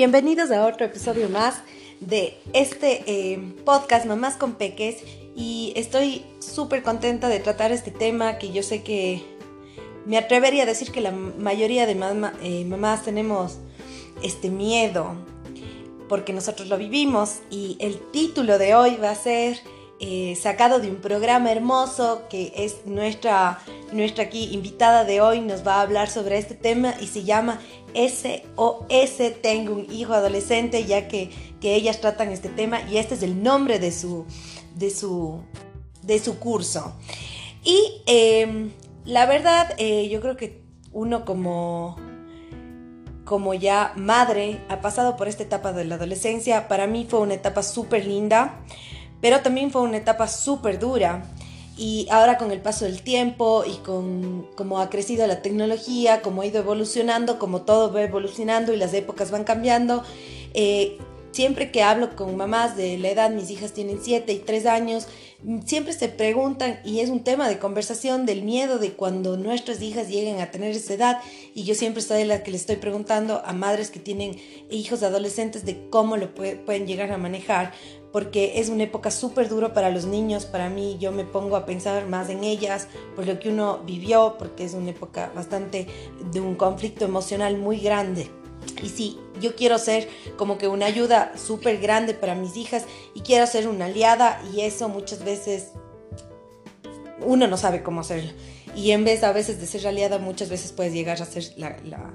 Bienvenidos a otro episodio más de este eh, podcast Mamás con Peques. Y estoy súper contenta de tratar este tema que yo sé que me atrevería a decir que la mayoría de eh, mamás tenemos este miedo porque nosotros lo vivimos. Y el título de hoy va a ser eh, sacado de un programa hermoso que es nuestra, nuestra aquí invitada de hoy, nos va a hablar sobre este tema y se llama SOS Tengo un hijo adolescente, ya que, que ellas tratan este tema y este es el nombre de su, de su, de su curso. Y em, la verdad, eh, yo creo que uno como, como ya madre ha pasado por esta etapa de la adolescencia. Para mí fue una etapa súper linda pero también fue una etapa súper dura. Y ahora con el paso del tiempo y con cómo ha crecido la tecnología, cómo ha ido evolucionando, como todo va evolucionando y las épocas van cambiando, eh, siempre que hablo con mamás de la edad, mis hijas tienen 7 y 3 años, siempre se preguntan y es un tema de conversación del miedo de cuando nuestras hijas lleguen a tener esa edad y yo siempre soy la que le estoy preguntando a madres que tienen hijos adolescentes de cómo lo pueden llegar a manejar porque es una época súper dura para los niños, para mí yo me pongo a pensar más en ellas, por lo que uno vivió, porque es una época bastante de un conflicto emocional muy grande. Y sí, yo quiero ser como que una ayuda súper grande para mis hijas y quiero ser una aliada y eso muchas veces uno no sabe cómo hacerlo. Y en vez a veces de ser aliada, muchas veces puedes llegar a ser la, la,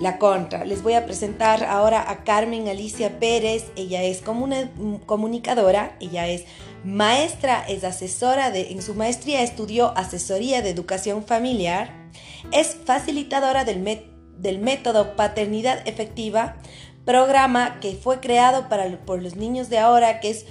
la contra. Les voy a presentar ahora a Carmen Alicia Pérez. Ella es comunicadora, ella es maestra, es asesora de, en su maestría estudió asesoría de educación familiar, es facilitadora del, del método Paternidad Efectiva, programa que fue creado para, por los niños de ahora, que es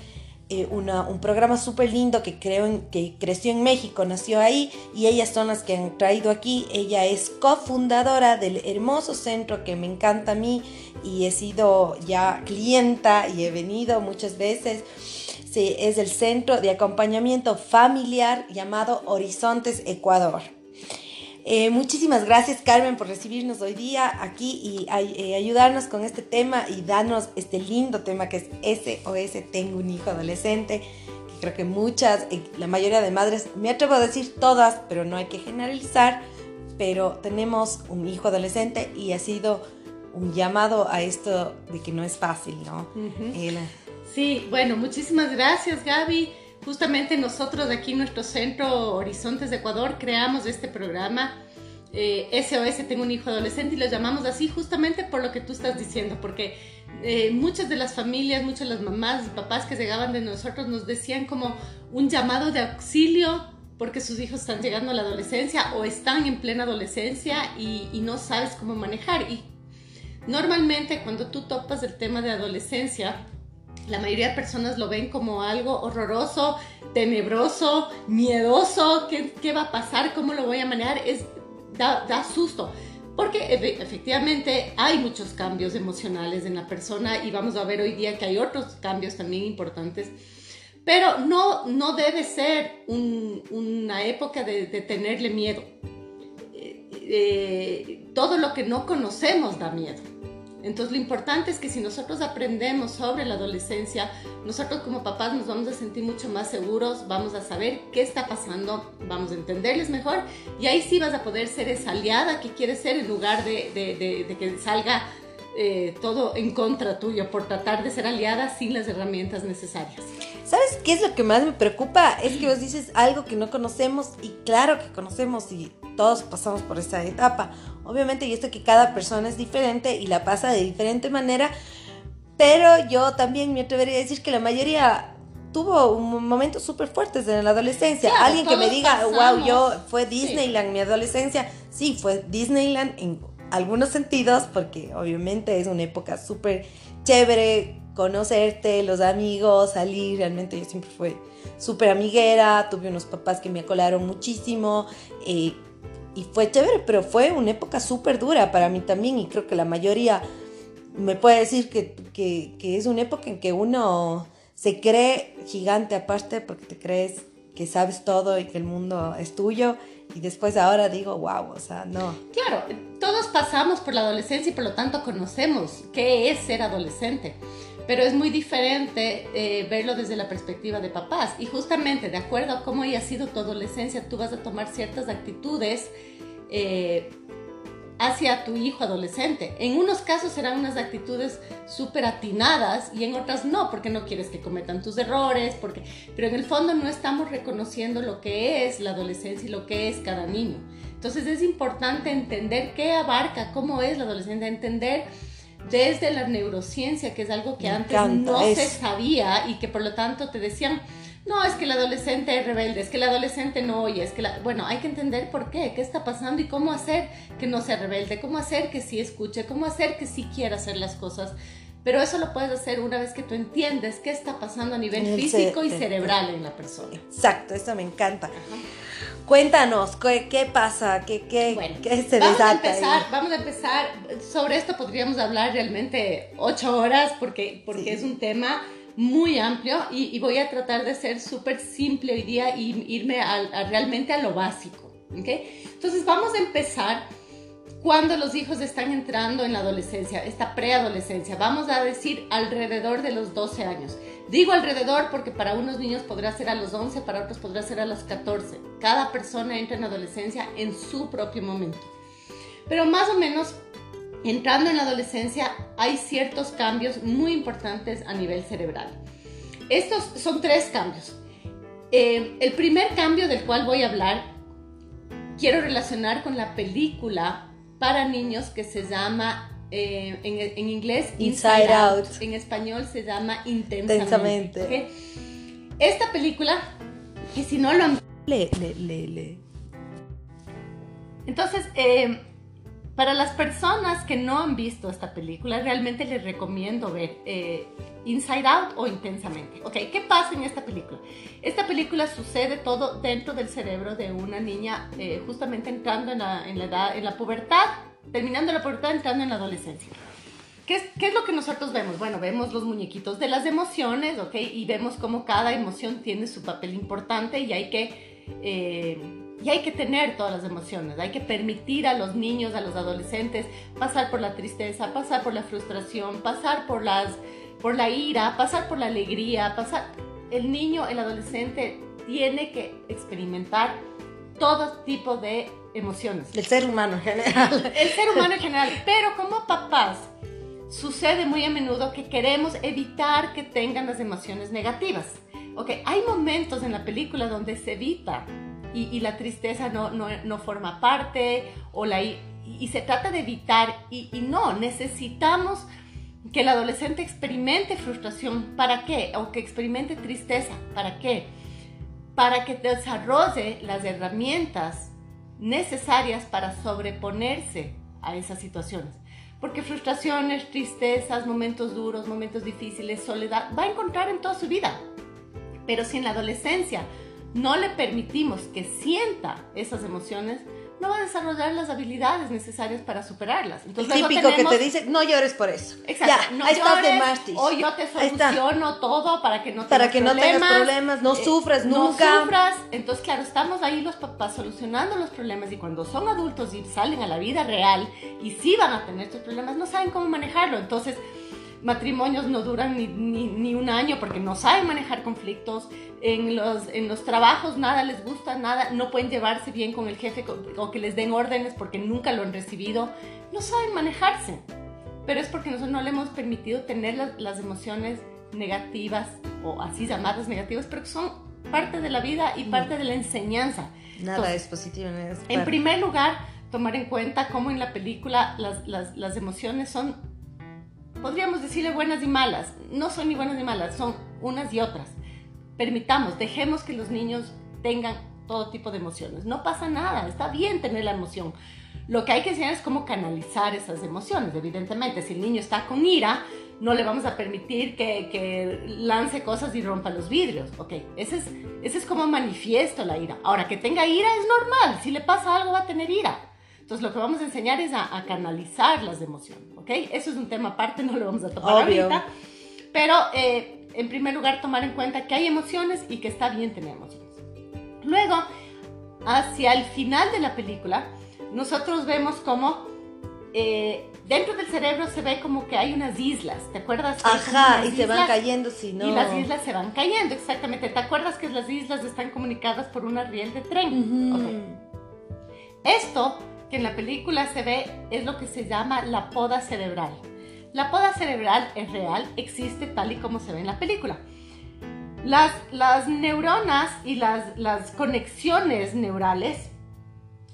eh, un programa súper lindo que, creo que creció en México, nació ahí y ellas son las que han traído aquí. Ella es cofundadora del hermoso centro que me encanta a mí y he sido ya clienta y he venido muchas veces. Sí, es el centro de acompañamiento familiar llamado Horizontes Ecuador. Eh, muchísimas gracias Carmen por recibirnos hoy día aquí y eh, ayudarnos con este tema y darnos este lindo tema que es SOS Tengo un hijo adolescente, que creo que muchas, eh, la mayoría de madres, me atrevo a decir todas, pero no hay que generalizar, pero tenemos un hijo adolescente y ha sido un llamado a esto de que no es fácil, ¿no? Sí, bueno, muchísimas gracias Gaby. Justamente nosotros aquí en nuestro centro Horizontes de Ecuador creamos este programa SOS eh, Tengo un hijo adolescente y lo llamamos así justamente por lo que tú estás diciendo, porque eh, muchas de las familias, muchas de las mamás papás que llegaban de nosotros nos decían como un llamado de auxilio porque sus hijos están llegando a la adolescencia o están en plena adolescencia y, y no sabes cómo manejar. Y normalmente cuando tú topas el tema de adolescencia, la mayoría de personas lo ven como algo horroroso, tenebroso, miedoso, ¿qué, qué va a pasar? ¿Cómo lo voy a manejar? Es, da, da susto. Porque efectivamente hay muchos cambios emocionales en la persona y vamos a ver hoy día que hay otros cambios también importantes. Pero no, no debe ser una época de, tenerle miedo. Eh, eh, todo lo que no conocemos da miedo. Entonces lo importante es que si nosotros aprendemos sobre la adolescencia, nosotros como papás nos vamos a sentir mucho más seguros, vamos a saber qué está pasando, vamos a entenderles mejor y ahí sí vas a poder ser esa aliada que quieres ser en lugar de, de, que salga eh, todo en contra tuyo por tratar de ser aliada sin las herramientas necesarias. ¿Sabes qué es lo que más me preocupa? Es que vos dices algo que no conocemos y claro que conocemos y todos pasamos por esa etapa. Obviamente, y esto que cada persona es diferente y la pasa de diferente manera, pero yo también me atrevería a decir que la mayoría tuvo momentos súper fuertes en la adolescencia. Alguien que me diga, wow, yo fue Disneyland mi adolescencia. Sí, fue Disneyland en algunos sentidos, porque obviamente es una época súper chévere, conocerte, los amigos, salir, realmente yo siempre fui súper amiguera, tuve unos papás que me acolaron muchísimo eh, y fue chévere, pero fue una época súper dura para mí también y creo que la mayoría me puede decir que, que, que, es una época en que uno se cree gigante aparte porque te crees que sabes todo y que el mundo es tuyo. Y después ahora digo, wow, o sea, no. Claro, todos pasamos por la adolescencia y por lo tanto conocemos qué es ser adolescente. Pero es muy diferente eh, verlo desde la perspectiva de papás. Y justamente, de acuerdo a cómo haya sido tu adolescencia, tú vas a tomar ciertas actitudes eh, hacia tu hijo adolescente. En unos casos serán unas actitudes súper atinadas y en otras no, porque no quieres que cometan tus errores, porque... pero en el fondo no estamos reconociendo lo que es la adolescencia y lo que es cada niño. Entonces es importante entender qué abarca, cómo es la adolescencia, entender desde la neurociencia, que es algo que antes no se sabía y que por lo tanto te decían, no, es que el adolescente es rebelde, es que el adolescente no oye, es que la... bueno, hay que entender por qué, qué está pasando y cómo hacer que no sea rebelde, cómo hacer que sí escuche, cómo hacer que sí quiera hacer las cosas. Pero eso lo puedes hacer una vez que tú entiendes qué está pasando a nivel físico y cerebral en la persona. Exacto, eso me encanta. Cuéntanos, ¿qué, pasa? ¿Qué, qué, qué se vamos A empezar, vamos a empezar, sobre esto podríamos hablar realmente ocho horas porque, porque es un tema muy amplio y, voy a tratar de ser súper simple hoy día y irme realmente a lo básico. ¿okay? Entonces vamos a empezar cuando los hijos están entrando en la adolescencia, esta preadolescencia, vamos a decir alrededor de los 12 años. Digo alrededor porque para unos niños podrá ser a los 11, para otros podrá ser a los 14. Cada persona entra en adolescencia en su propio momento. Pero más o menos entrando en la adolescencia hay ciertos cambios muy importantes a nivel cerebral. Estos son tres cambios. Eh, el primer cambio del cual voy a hablar quiero relacionar con la película para niños que se llama eh, en, inglés Inside, Out. en español se llama Intensamente. Esta película, que si no lo han... Le, le, le, Entonces, eh, para las personas que no han visto esta película, realmente les recomiendo ver eh, Inside Out o Intensamente. Ok, ¿qué pasa en esta película? Esta película sucede todo dentro del cerebro de una niña eh, justamente entrando en la, en la, edad, en la pubertad, terminando la pubertad, entrando en la adolescencia. ¿Qué es, ¿Qué es, lo que nosotros vemos? Bueno, vemos los muñequitos de las emociones, ¿ok? Y vemos cómo cada emoción tiene su papel importante y hay que... Eh, y hay que tener todas las emociones, hay que permitir a los niños, a los adolescentes pasar por la tristeza, pasar por la frustración, pasar por, las, por la ira, pasar por la alegría, pasar... El niño, el adolescente tiene que experimentar todo tipo de emociones. El ser humano en general. El ser humano en general. Pero como papás, sucede muy a menudo que queremos evitar que tengan las emociones negativas. Ok, hay momentos en la película donde se evita y, la tristeza no, no, no, forma parte o la, y, se trata de evitar y, y, no, necesitamos que el adolescente experimente frustración. ¿Para qué? O que experimente tristeza. ¿Para qué? Para que desarrolle las herramientas necesarias para sobreponerse a esas situaciones. Porque frustraciones, tristezas, momentos duros, momentos difíciles, soledad, va a encontrar en toda su vida. Pero si en la adolescencia no le permitimos que sienta esas emociones, no va a desarrollar las habilidades necesarias para superarlas. Entonces, el típico que te dice, no llores por eso. Exacto. Ya, no ahí llores, de O yo te soluciono todo para que no tengas Para que no tengas problemas, no eh, sufras nunca. No sufras. Entonces, claro, estamos ahí los papás solucionando los problemas y cuando son adultos y salen a la vida real y sí van a tener estos problemas, no saben cómo manejarlo. Entonces, matrimonios no duran ni, ni, un año porque no saben manejar conflictos, en los, en los trabajos nada les gusta, nada, no pueden llevarse bien con el jefe o que les den órdenes porque nunca lo han recibido, no saben manejarse. Pero es porque nosotros no le hemos permitido tener las, las emociones negativas o así llamadas negativas, pero que son parte de la vida y parte de la enseñanza. Nada es positivo. En primer lugar, tomar en cuenta cómo en la película las, las, las emociones son podríamos decirle buenas y malas. No son ni buenas ni malas, son unas y otras. Permitamos, dejemos que los niños tengan todo tipo de emociones. No pasa nada, está bien tener la emoción. Lo que hay que enseñar es cómo canalizar esas emociones. Evidentemente, si el niño está con ira, no le vamos a permitir que, lance cosas y rompa los vidrios. Ok, ese es, ese es como manifiesto la ira. Ahora, que tenga ira es normal. Si le pasa algo, va a tener ira. Entonces, lo que vamos a enseñar es a, canalizar las emociones, ¿ok? Eso es un tema aparte, no lo vamos a tocar ahorita. Pero, eh, en primer lugar, tomar en cuenta que hay emociones y que está bien tener emociones. Luego, hacia el final de la película, nosotros vemos como eh, dentro del cerebro se ve como que hay unas islas, ¿te acuerdas? Ajá, y se van cayendo si no. Y las islas se van cayendo, exactamente. ¿Te acuerdas que las islas están comunicadas por una riel de tren? Esto que en la película se ve es lo que se llama la poda cerebral. La poda cerebral es real, existe tal y como se ve en la película. Las, las neuronas y las, las conexiones neurales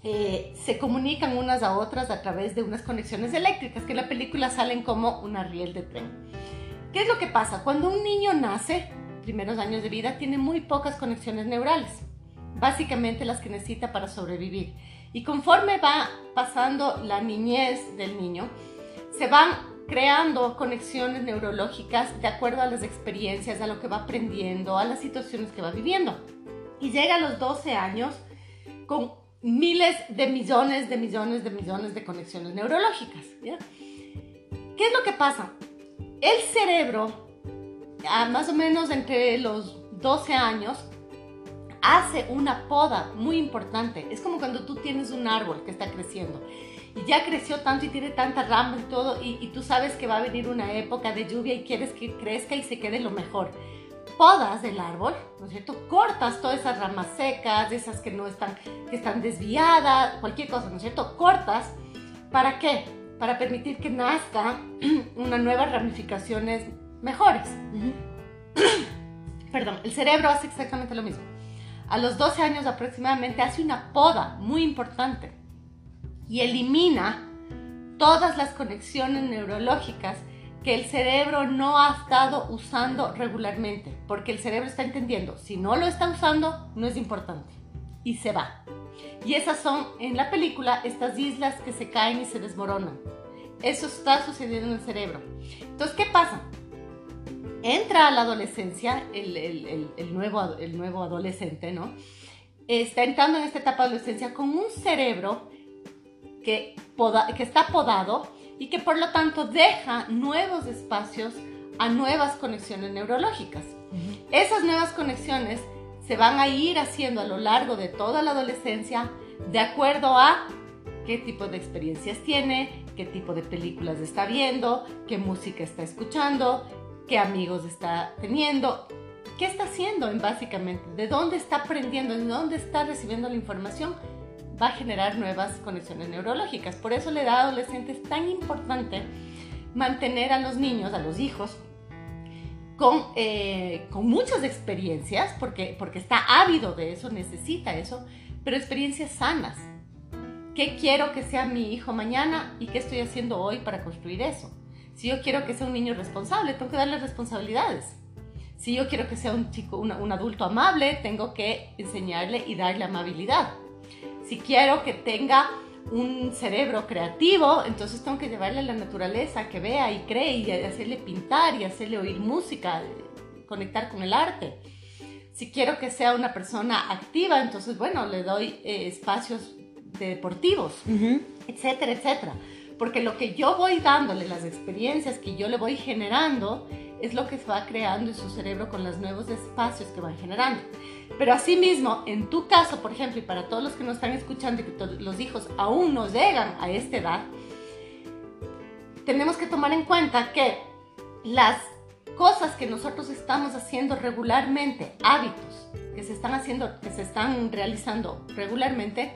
eh, se comunican unas a otras a través de unas conexiones eléctricas que en la película salen como una riel de tren. ¿Qué es lo que pasa? Cuando un niño nace, primeros años de vida, tiene muy pocas conexiones neurales, básicamente las que necesita para sobrevivir. Y conforme va pasando la niñez del niño, se van creando conexiones neurológicas de acuerdo a las experiencias, a lo que va aprendiendo, a las situaciones que va viviendo. Y llega a los 12 años con miles de millones de millones de millones de conexiones neurológicas. ¿Qué es lo que pasa? El cerebro, más o menos entre los 12 años, hace una poda muy importante. Es como cuando tú tienes un árbol que está creciendo y ya creció tanto y tiene tantas ramas y todo, y, y tú sabes que va a venir una época de lluvia y quieres que crezca y se quede lo mejor podas del árbol, ¿no es cierto? Cortas todas esas ramas secas, esas que no están, que están desviadas, cualquier cosa, ¿no es cierto? Cortas, ¿para qué? Para permitir que nazca unas nuevas ramificaciones mejores. Perdón, el cerebro hace exactamente lo mismo. A los 12 años aproximadamente hace una poda muy importante y elimina todas las conexiones neurológicas que el cerebro no ha estado usando regularmente, porque el cerebro está entendiendo, si no lo está usando, no es importante, y se va. Y esas son, en la película, estas islas que se caen y se desmoronan. Eso está sucediendo en el cerebro. Entonces, ¿qué pasa? Entra a la adolescencia, el, nuevo, el nuevo adolescente, ¿no? Está entrando en esta etapa de adolescencia con un cerebro que, que está podado y que por lo tanto deja nuevos espacios a nuevas conexiones neurológicas. Esas nuevas conexiones se van a ir haciendo a lo largo de toda la adolescencia de acuerdo a qué tipo de experiencias tiene, qué tipo de películas está viendo, qué música está escuchando, qué amigos está teniendo, qué está haciendo básicamente, de dónde está aprendiendo, de dónde está recibiendo la información va a generar nuevas conexiones neurológicas. Por eso la edad adolescente es tan importante mantener a los niños, a los hijos, con, eh, con muchas experiencias, porque, porque está ávido de eso, necesita eso, pero experiencias sanas. ¿Qué quiero que sea mi hijo mañana y qué estoy haciendo hoy para construir eso? Si yo quiero que sea un niño responsable, tengo que darle responsabilidades. Si yo quiero que sea un chico, un adulto amable, tengo que enseñarle y darle amabilidad si quiero que tenga un cerebro creativo, entonces tengo que llevarle a la naturaleza, que vea y cree y hacerle pintar y hacerle oír música, conectar con el arte. Si quiero que sea una persona activa, entonces, bueno, le doy eh, espacios deportivos, etcétera, etcétera. Porque lo que yo voy dándole, las experiencias que yo le voy generando, es lo que se va creando en su cerebro con los nuevos espacios que van generando. Pero asimismo, en tu caso, por ejemplo, y para todos los que nos están escuchando y que los hijos aún no llegan a esta edad, tenemos que tomar en cuenta que las cosas que nosotros estamos haciendo regularmente, hábitos que se están haciendo, que se están realizando regularmente,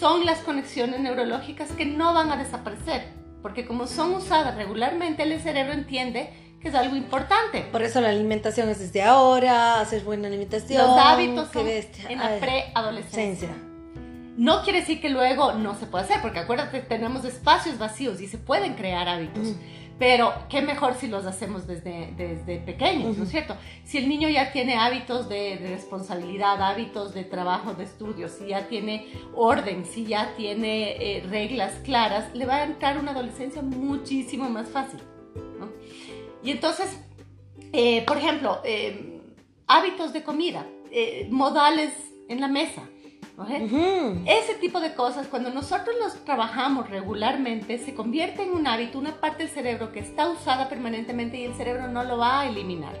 son las conexiones neurológicas que no van a desaparecer, porque como son usadas regularmente, el cerebro entiende es algo importante. Por eso la alimentación es desde ahora, hacer buena alimentación. Los hábitos son en la preadolescencia. No quiere decir que luego no se puede hacer, porque acuérdate, tenemos espacios vacíos y se pueden crear hábitos. Pero qué mejor si los hacemos desde, desde pequeños, ¿no es cierto? Si el niño ya tiene hábitos de, responsabilidad, hábitos de trabajo, de estudio, si ya tiene orden, si ya tiene eh, reglas claras, le va a entrar una adolescencia muchísimo más fácil. ¿no? Y entonces, eh, por ejemplo, eh, hábitos de comida, modales en la mesa. Ese tipo de cosas, cuando nosotros los trabajamos regularmente, se convierte en un hábito, una parte del cerebro que está usada permanentemente y el cerebro no lo va a eliminar.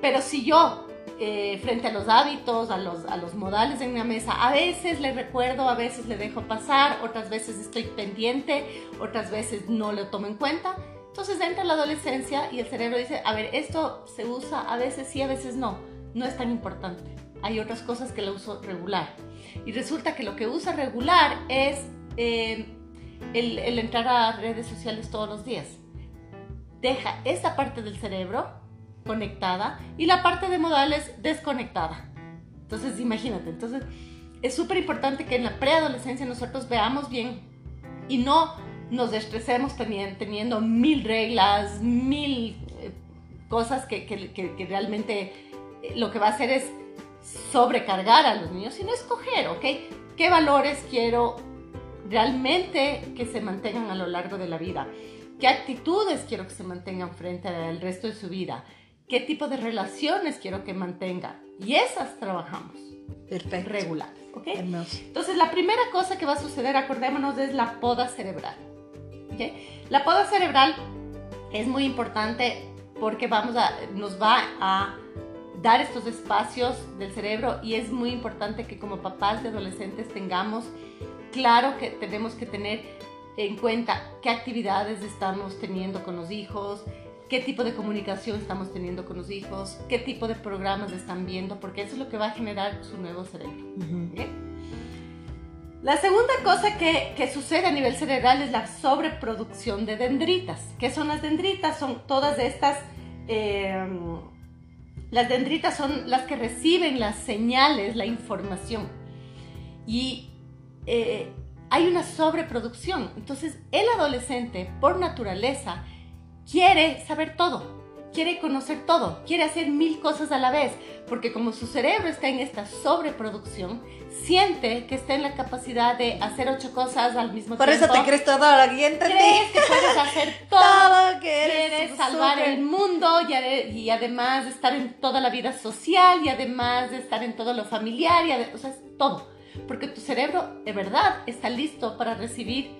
Pero si yo eh, frente a los hábitos, a los, a los modales en una mesa. A veces le recuerdo, a veces le dejo pasar, otras veces estoy pendiente, otras veces no lo tomo en cuenta. Entonces entra la adolescencia y el cerebro dice, a ver, esto se usa a veces sí, a veces no. No es tan importante. Hay otras cosas que lo uso regular. Y resulta que lo que usa regular es eh, el, el entrar a redes sociales todos los días. Deja esta parte del cerebro conectada y la parte de modales desconectada. Entonces, imagínate, entonces es súper importante que en la preadolescencia nosotros veamos bien y no nos estresemos teniendo, mil reglas, mil eh, cosas que, que, que, realmente eh, lo que va a hacer es sobrecargar a los niños, sino escoger, ¿ok? ¿Qué valores quiero realmente que se mantengan a lo largo de la vida? ¿Qué actitudes quiero que se mantengan frente al resto de su vida? qué tipo de relaciones quiero que mantenga. Y esas trabajamos. Perfecto. Regular. ¿Ok? Entonces, la primera cosa que va a suceder, acordémonos, es la poda cerebral. ¿Ok? La poda cerebral es muy importante porque vamos a, nos va a dar estos espacios del cerebro y es muy importante que como papás de adolescentes tengamos claro que tenemos que tener en cuenta qué actividades estamos teniendo con los hijos, qué tipo de comunicación estamos teniendo con los hijos, qué tipo de programas están viendo, porque eso es lo que va a generar su nuevo cerebro. La segunda cosa que, que, sucede a nivel cerebral es la sobreproducción de dendritas. ¿Qué son las dendritas? Son todas estas... Em, las dendritas son las que reciben las señales, la información. Y eh, hay una sobreproducción. Entonces, el adolescente, por naturaleza, quiere saber todo, quiere conocer todo, quiere hacer mil cosas a la vez, porque como su cerebro está en esta sobreproducción, siente que está en la capacidad de hacer ocho cosas al mismo tiempo. Por eso te crees todo lo que Crees que puedes hacer todo, quieres salvar el mundo y, y, además estar en toda la vida social y además de estar en todo lo familiar, y o sea, es todo. Porque tu cerebro de verdad está listo para recibir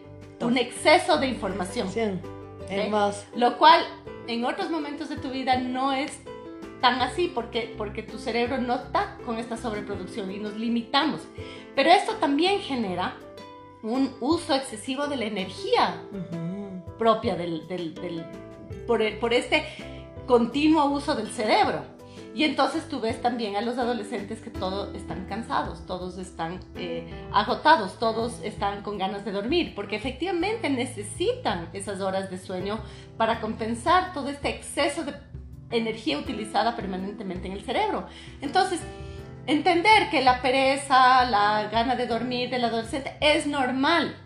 un exceso de información. Sí. Lo cual en otros momentos de tu vida no es tan así porque, porque tu cerebro no está con esta sobreproducción y nos limitamos. Pero esto también genera un uso excesivo de la energía propia del, por, por este continuo uso del cerebro. Y entonces tú ves también a los adolescentes que todos están cansados, todos están eh, agotados, todos están con ganas de dormir, porque efectivamente necesitan esas horas de sueño para compensar todo este exceso de energía utilizada permanentemente en el cerebro. Entonces, entender que la pereza, la gana de dormir del adolescente es normal.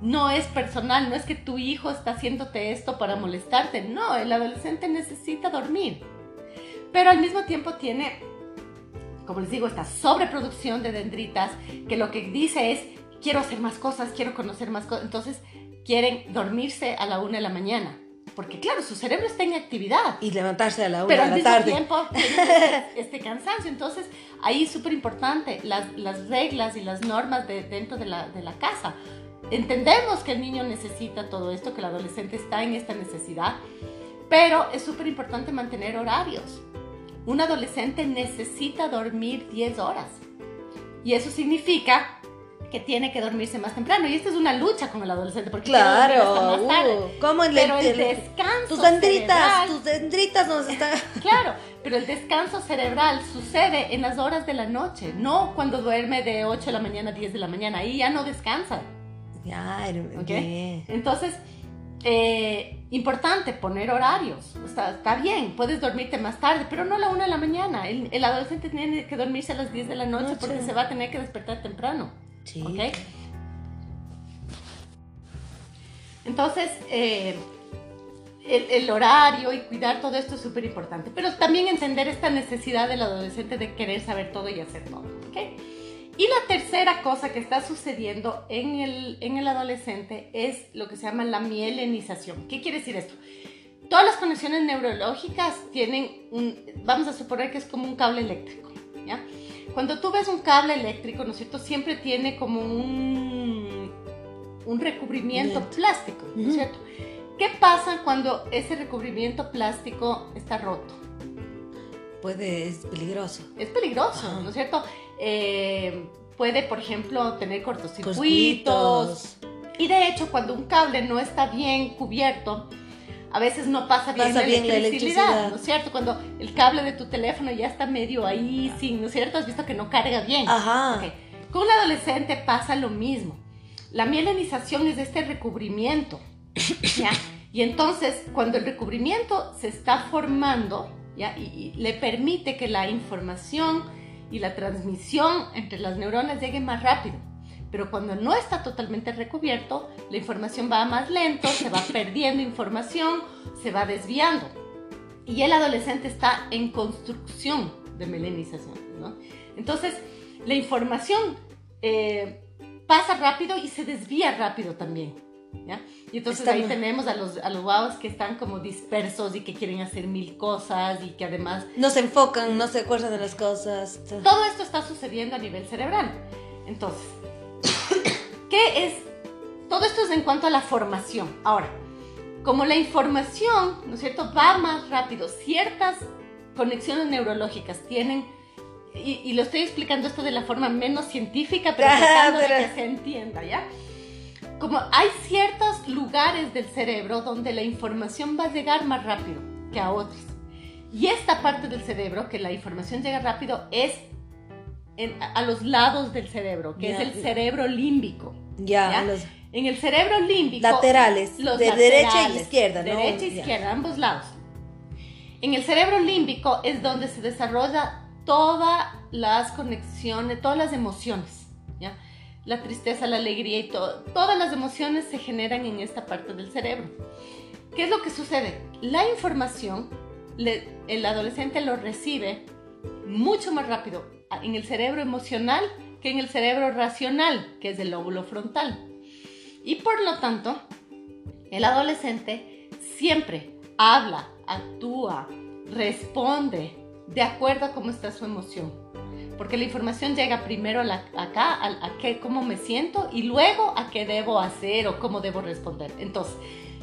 No es personal, no es que tu hijo está haciéndote esto para molestarte, no, el adolescente necesita dormir pero al mismo tiempo tiene, como les digo, esta sobreproducción de dendritas que lo que dice es, quiero hacer más cosas, quiero conocer más cosas, entonces quieren dormirse a la una de la mañana. Porque claro, su cerebro está en actividad. Y levantarse a la una de la tarde. Pero al mismo tiempo este, este, cansancio. Entonces, ahí es súper importante las, las, reglas y las normas de, dentro de la, de la casa. Entendemos que el niño necesita todo esto, que el adolescente está en esta necesidad, pero es súper importante mantener horarios un adolescente necesita dormir 10 horas. Y eso significa que tiene que dormirse más temprano. Y esta es una lucha con el adolescente, porque claro, más tarde. Uh, ¿cómo el, pero el, descanso tus dendritas, tus dendritas nos están... claro, pero el descanso cerebral sucede en las horas de la noche, no cuando duerme de 8 de la mañana a 10 de la mañana. Ahí ya no descansa. Ya, ¿Okay? Entonces, eh, importante poner horarios. está bien, puedes dormirte más tarde, pero no a la una de la mañana. El, adolescente tiene que dormirse a las 10 de la noche, porque se va a tener que despertar temprano. Sí. Entonces, eh, el, el, horario y cuidar todo esto es súper importante. Pero también entender esta necesidad del adolescente de querer saber todo y hacer todo. ¿okay? Y la tercera cosa que está sucediendo en el, en el adolescente es lo que se llama la mielinización. ¿Qué quiere decir esto? Todas las conexiones neurológicas tienen un, vamos a suponer que es como un cable eléctrico, ¿ya? Cuando tú ves un cable eléctrico, ¿no es cierto? Siempre tiene como un, un recubrimiento plástico, ¿no es cierto? ¿Qué pasa cuando ese recubrimiento plástico está roto? puede, es peligroso. Es peligroso, ¿no es cierto? Eh, puede, por ejemplo, tener cortocircuitos. Y de hecho, cuando un cable no está bien cubierto, a veces no pasa bien, la, electricidad, ¿no es cierto? Cuando el cable de tu teléfono ya está medio ahí, sin, ¿no es cierto? Has visto que no carga bien. Ajá. Con un adolescente pasa lo mismo. La mielinización es este recubrimiento, ¿ya? Y entonces, cuando el recubrimiento se está formando, ¿ya? y le permite que la información y la transmisión entre las neuronas llegue más rápido. Pero cuando no está totalmente recubierto, la información va más lento, se va perdiendo información, se va desviando. Y el adolescente está en construcción de melanización. ¿no? Entonces, la información eh, pasa rápido y se desvía rápido también. ¿Ya? Y entonces ahí tenemos a los, a los guavos que están como dispersos y que quieren hacer mil cosas y que además... No se enfocan, no se acuerdan de las cosas. Todo esto está sucediendo a nivel cerebral. Entonces, ¿Qué es? Todo esto es en cuanto a la formación. Ahora, como la información, ¿no es cierto?, va más rápido, ciertas conexiones neurológicas tienen, y, lo estoy explicando esto de la forma menos científica, pero tratando de que se entienda, ¿ya? Como hay ciertos lugares del cerebro donde la información va a llegar más rápido que a otros. Y esta parte del cerebro, que la información llega rápido, es a los lados del cerebro, que es el cerebro límbico. Ya, en el cerebro límbico. Laterales, los de derecha y izquierda, ¿no? Derecha y izquierda, ambos lados. En el cerebro límbico es donde se desarrolla todas las conexiones, todas las emociones. La tristeza, la alegría y todo, todas las emociones se generan en esta parte del cerebro. ¿Qué es lo que sucede? La información, el adolescente lo recibe mucho más rápido en el cerebro emocional que en el cerebro racional, que es el lóbulo frontal. Y por lo tanto, el adolescente siempre habla, actúa, responde de acuerdo a cómo está su emoción. Porque la información llega primero acá, a, a qué, cómo me siento y luego a qué debo hacer o cómo debo responder. Entonces,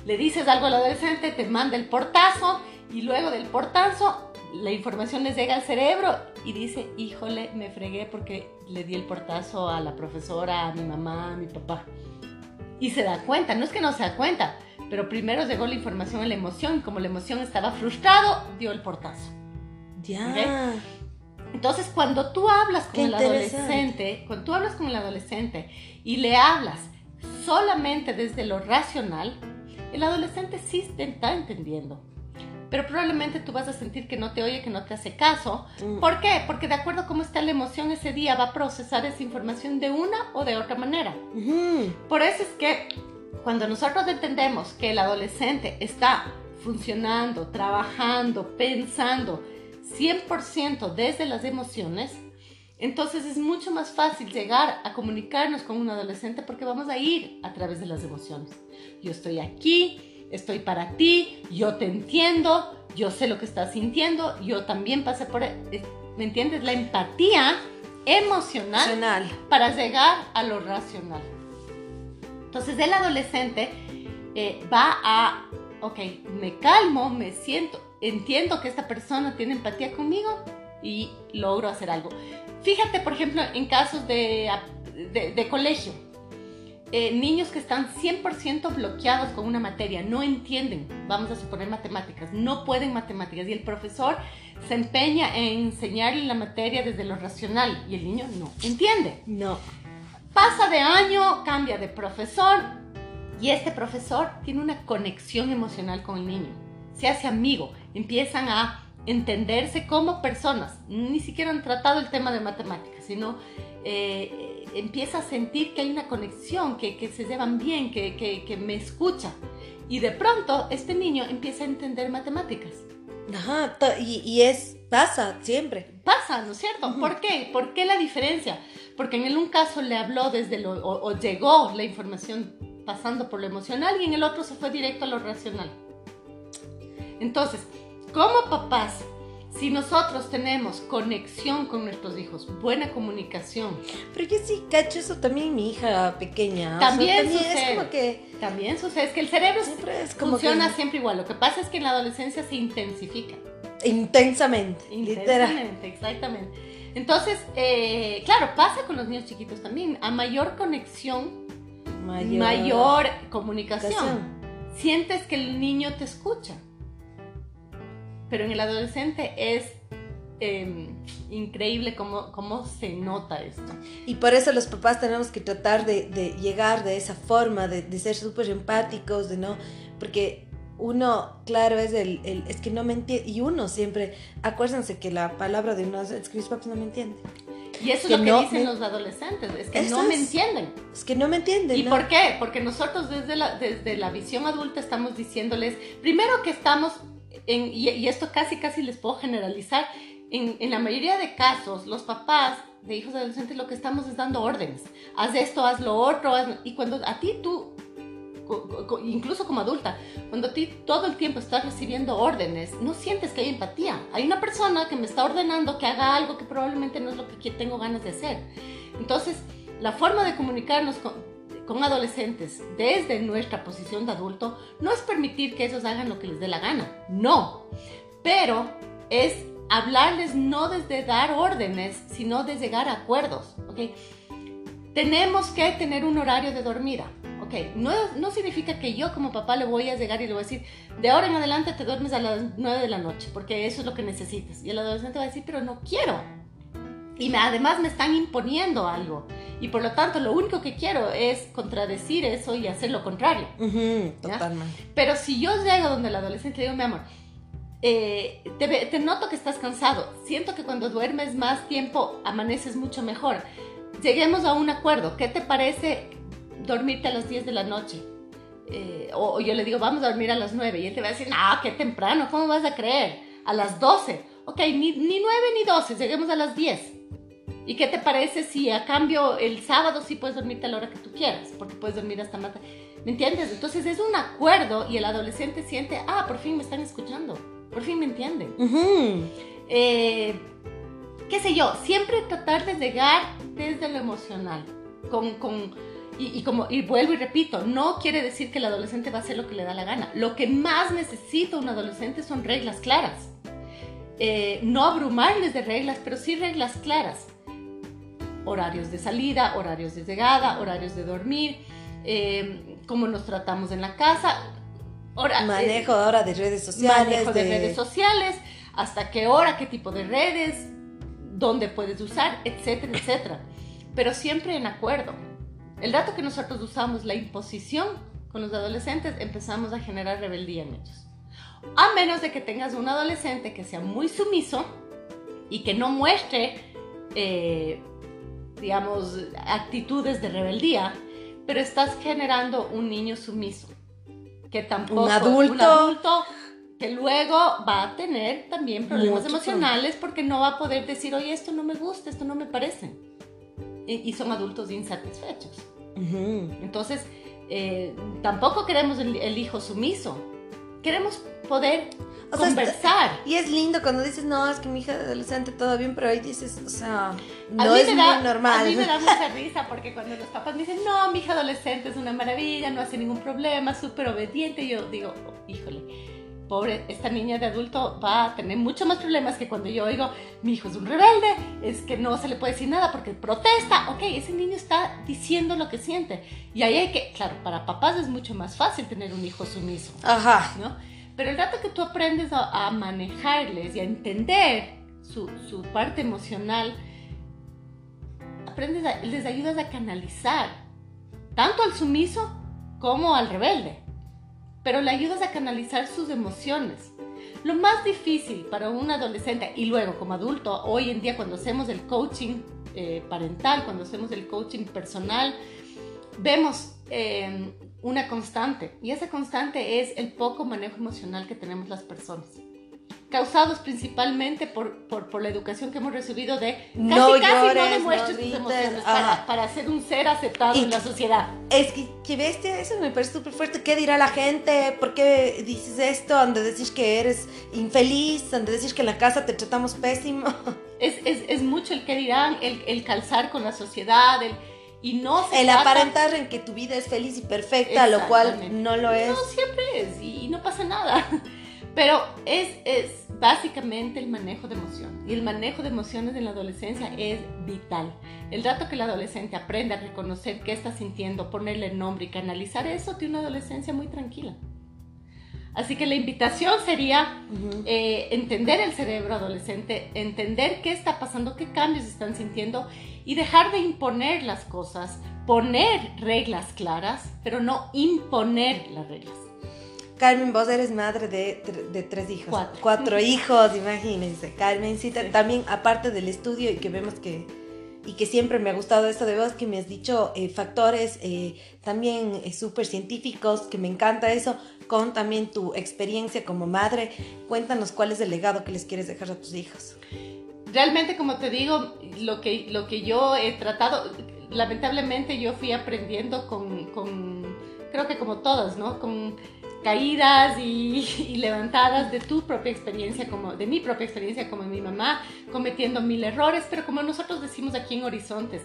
le dices algo al adolescente, te manda el portazo y luego del portazo la información les llega al cerebro y dice, híjole, me fregué porque le di el portazo a la profesora, a mi mamá, a mi papá. Y se da cuenta, no es que no se da cuenta, pero primero llegó la información a la emoción y como la emoción estaba frustrado, dio el portazo. Ya. Entonces, cuando tú hablas con el adolescente, cuando tú hablas con el adolescente y le hablas solamente desde lo racional, el adolescente sí te está entendiendo pero probablemente tú vas a sentir que no te oye, que no te hace caso. Mm. ¿Por qué? Porque de acuerdo a cómo está la emoción ese día va a procesar esa información de una o de otra manera. Por eso es que cuando nosotros entendemos que el adolescente está funcionando, trabajando, pensando 100% desde las emociones, entonces es mucho más fácil llegar a comunicarnos con un adolescente porque vamos a ir a través de las emociones. Yo estoy aquí, estoy para ti, yo te entiendo, yo sé lo que estás sintiendo, yo también pasé por, ¿me entiendes? La empatía emocional para llegar a lo racional. Entonces el adolescente eh, va a, ok, me calmo, me siento, entiendo que esta persona tiene empatía conmigo y logro hacer algo. Fíjate, por ejemplo, en casos de, de colegio eh, niños que están 100% bloqueados con una materia, no entienden, vamos a suponer matemáticas, no pueden matemáticas y el profesor se empeña en enseñarle la materia desde lo racional y el niño no entiende. No. Pasa de año, cambia de profesor y este profesor tiene una conexión emocional con el niño, se hace amigo, empiezan a entenderse como personas, ni siquiera han tratado el tema de matemáticas, sino eh, empieza a sentir que hay una conexión, que, que se llevan bien, que, que, que, me escucha. Y de pronto este niño empieza a entender matemáticas. Ajá, y, y es, pasa siempre. Pasa, ¿no es cierto? ¿Por qué? ¿Por qué la diferencia? Porque en el un caso le habló desde lo, o, o llegó la información pasando por lo emocional y en el otro se fue directo a lo racional. Entonces, como papás, si nosotros tenemos conexión con nuestros hijos, buena comunicación. Pero yo sí cacho eso también mi hija pequeña. También, sucede. Es como que, también sucede. Es que el cerebro siempre es como funciona siempre igual. Lo que pasa es que en la adolescencia se intensifica. Intensamente, Intensamente, exactamente. Entonces, eh, claro, pasa con los niños chiquitos también. A mayor conexión, mayor, comunicación. Sientes que el niño te escucha. Pero en el adolescente es em, increíble cómo, cómo, se nota esto. Y por eso los papás tenemos que tratar de, de llegar de esa forma, de, de ser súper empáticos, de no, porque uno, claro, es el, el, es que no me entiende, y uno siempre, acuérdense que la palabra de uno es que mis papás no me entienden. Y eso es lo que no dicen los adolescentes, es que no me entienden. Es que no me entienden. ¿Y por qué? Porque nosotros desde la, desde la visión adulta estamos diciéndoles, primero que estamos, en, y, y, esto casi, casi les puedo generalizar, en, en la mayoría de casos, los papás de hijos adolescentes lo que estamos es dando órdenes. Haz esto, haz lo otro, haz, y cuando a ti tú incluso como adulta, cuando a ti todo el tiempo estás recibiendo órdenes, no sientes que hay empatía. Hay una persona que me está ordenando que haga algo que probablemente no es lo que tengo ganas de hacer. Entonces, la forma de comunicarnos con, con adolescentes desde nuestra posición de adulto no es permitir que ellos hagan lo que les dé la gana, no, pero es hablarles no desde dar órdenes, sino desde llegar a acuerdos, ¿ok? Tenemos que tener un horario de dormida ok, no, no significa que yo como papá le voy a llegar y le voy a decir, de ahora en adelante te duermes a las 9 de la noche, porque eso es lo que necesitas. Y el adolescente va a decir, pero no quiero. Y me, además me están imponiendo algo. Y por lo tanto, lo único que quiero es contradecir eso y hacer lo contrario. totalmente. Pero si yo llego donde el adolescente digo, mi amor, eh, te, te, noto que estás cansado. Siento que cuando duermes más tiempo amaneces mucho mejor. Lleguemos a un acuerdo. ¿Qué te parece dormirte a las 10 de la noche. Eh, o, yo le digo, vamos a dormir a las 9. Y él te va a decir, ah, qué temprano, ¿cómo vas a creer? A las 12. Ok, ni, ni 9 ni 12, lleguemos a las 10. ¿Y qué te parece si a cambio el sábado sí puedes dormirte a la hora que tú quieras? Porque puedes dormir hasta más. ¿Me entiendes? Entonces es un acuerdo y el adolescente siente, ah, por fin me están escuchando, por fin me entienden. eh, qué sé yo, siempre tratar de llegar desde lo emocional, con, con y, como, y vuelvo y repito, no quiere decir que el adolescente va a hacer lo que le da la gana. Lo que más necesita un adolescente son reglas claras. Eh, no abrumarles de reglas, pero sí reglas claras. Horarios de salida, horarios de llegada, horarios de dormir, eh, cómo nos tratamos en la casa. Hora, manejo ahora de redes sociales. Manejo de... de redes sociales, hasta qué hora, qué tipo de redes, dónde puedes usar, etcétera, etcétera. Pero siempre en acuerdo el dato que nosotros usamos, la imposición con los adolescentes, empezamos a generar rebeldía en ellos. A menos de que tengas un adolescente que sea muy sumiso y que no muestre, eh, digamos, actitudes de rebeldía, pero estás generando un niño sumiso. Que tampoco. Un adulto. Un adulto que luego va a tener también problemas emocionales porque no va a poder decir, oye, esto no me gusta, esto no me parece y son adultos insatisfechos. Entonces, eh, tampoco queremos el, hijo sumiso. Queremos poder conversar. y es lindo cuando dices, no, es que mi hija adolescente todo bien, pero ahí dices, o sea, no es muy normal. A mí me da mucha risa porque cuando los papás me dicen, no, mi hija adolescente es una maravilla, no hace ningún problema, súper obediente, yo digo, híjole pobre, esta niña de adulto va a tener mucho más problemas que cuando yo oigo, mi hijo es un rebelde, es que no se le puede decir nada porque protesta. Ok, ese niño está diciendo lo que siente. Y ahí hay que, claro, para papás es mucho más fácil tener un hijo sumiso. Ajá. ¿no? Pero el rato que tú aprendes a, manejarles y a entender su, su parte emocional, aprendes, les ayudas a canalizar tanto al sumiso como al rebelde pero le ayudas a canalizar sus emociones. Lo más difícil para un adolescente y luego como adulto, hoy en día cuando hacemos el coaching eh, parental, cuando hacemos el coaching personal, vemos eh, una constante y esa constante es el poco manejo emocional que tenemos las personas causados principalmente por, por, por, la educación que hemos recibido de casi no casi no demuestres tus emociones para, para, ser un ser aceptado en la sociedad. Es que, que bestia, eso me parece súper fuerte. ¿Qué dirá la gente? ¿Por qué dices esto? Donde decís que eres infeliz, donde decís que en la casa te tratamos pésimo. Es, es, es mucho el que dirán, el, el calzar con la sociedad, el y no se El aparentar en que tu vida es feliz y perfecta, lo cual no lo es. No, siempre es y, y no pasa nada. Pero es, es básicamente el manejo de emociones. Y el manejo de emociones en la adolescencia es vital. El rato que el adolescente aprende a reconocer qué está sintiendo, ponerle nombre y canalizar eso, tiene una adolescencia muy tranquila. Así que la invitación sería eh, entender el cerebro adolescente, entender qué está pasando, qué cambios están sintiendo y dejar de imponer las cosas, poner reglas claras, pero no imponer las reglas. Carmen, vos eres madre de, de tres hijos. Cuatro. hijos, imagínense. Carmencita, también aparte del estudio y que vemos que, y que siempre me ha gustado esto de vos, que me has dicho eh, factores eh, también eh, súper científicos, que me encanta eso, con también tu experiencia como madre. Cuéntanos cuál es el legado que les quieres dejar a tus hijos. Realmente, como te digo, lo que, lo que yo he tratado, lamentablemente yo fui aprendiendo con, con creo que como todas, ¿no? Con caídas y, levantadas de tu propia experiencia, como de mi propia experiencia como mi mamá, cometiendo mil errores, pero como nosotros decimos aquí en Horizontes,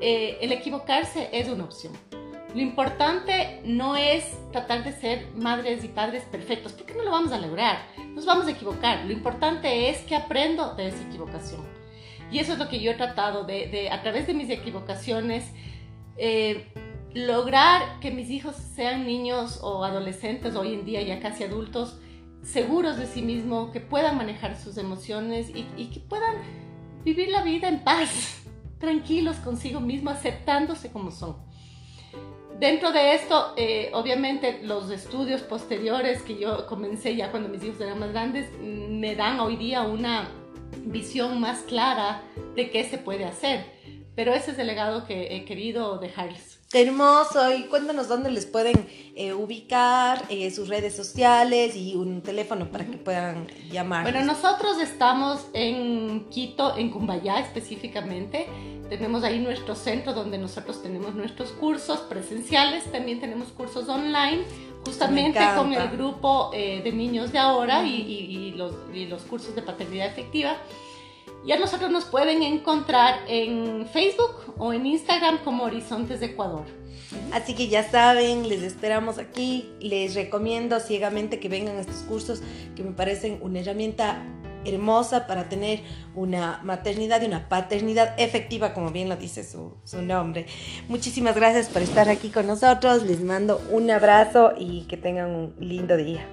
eh, el equivocarse es una opción. Lo importante no es tratar de ser madres y padres perfectos, porque no lo vamos a lograr, nos vamos a equivocar. Lo importante es que aprendo de esa equivocación. Y eso es lo que yo he tratado de, a través de mis equivocaciones, eh, lograr que mis hijos sean niños o adolescentes, hoy en día ya casi adultos, seguros de sí mismos, que puedan manejar sus emociones y, que puedan vivir la vida en paz, tranquilos consigo mismos, aceptándose como son. Dentro de esto, eh, obviamente los estudios posteriores que yo comencé ya cuando mis hijos eran más grandes, me dan hoy día una visión más clara de qué se puede hacer. Pero ese es el legado que he querido dejarles. Qué hermoso. Y cuéntanos dónde les pueden eh, ubicar, eh, sus redes sociales y un teléfono para que puedan llamar. Bueno, nosotros estamos en Quito, en Cumbayá específicamente. Tenemos ahí nuestro centro donde nosotros tenemos nuestros cursos presenciales. También tenemos cursos online, justamente con el grupo eh, de niños de ahora y, los, y los cursos de paternidad efectiva. Y a nosotros nos pueden encontrar en Facebook o en Instagram como Horizontes de Ecuador. Así que ya saben, les esperamos aquí. Les recomiendo ciegamente que vengan a estos cursos que me parecen una herramienta hermosa para tener una maternidad y una paternidad efectiva, como bien lo dice su, su, nombre. Muchísimas gracias por estar aquí con nosotros. Les mando un abrazo y que tengan un lindo día.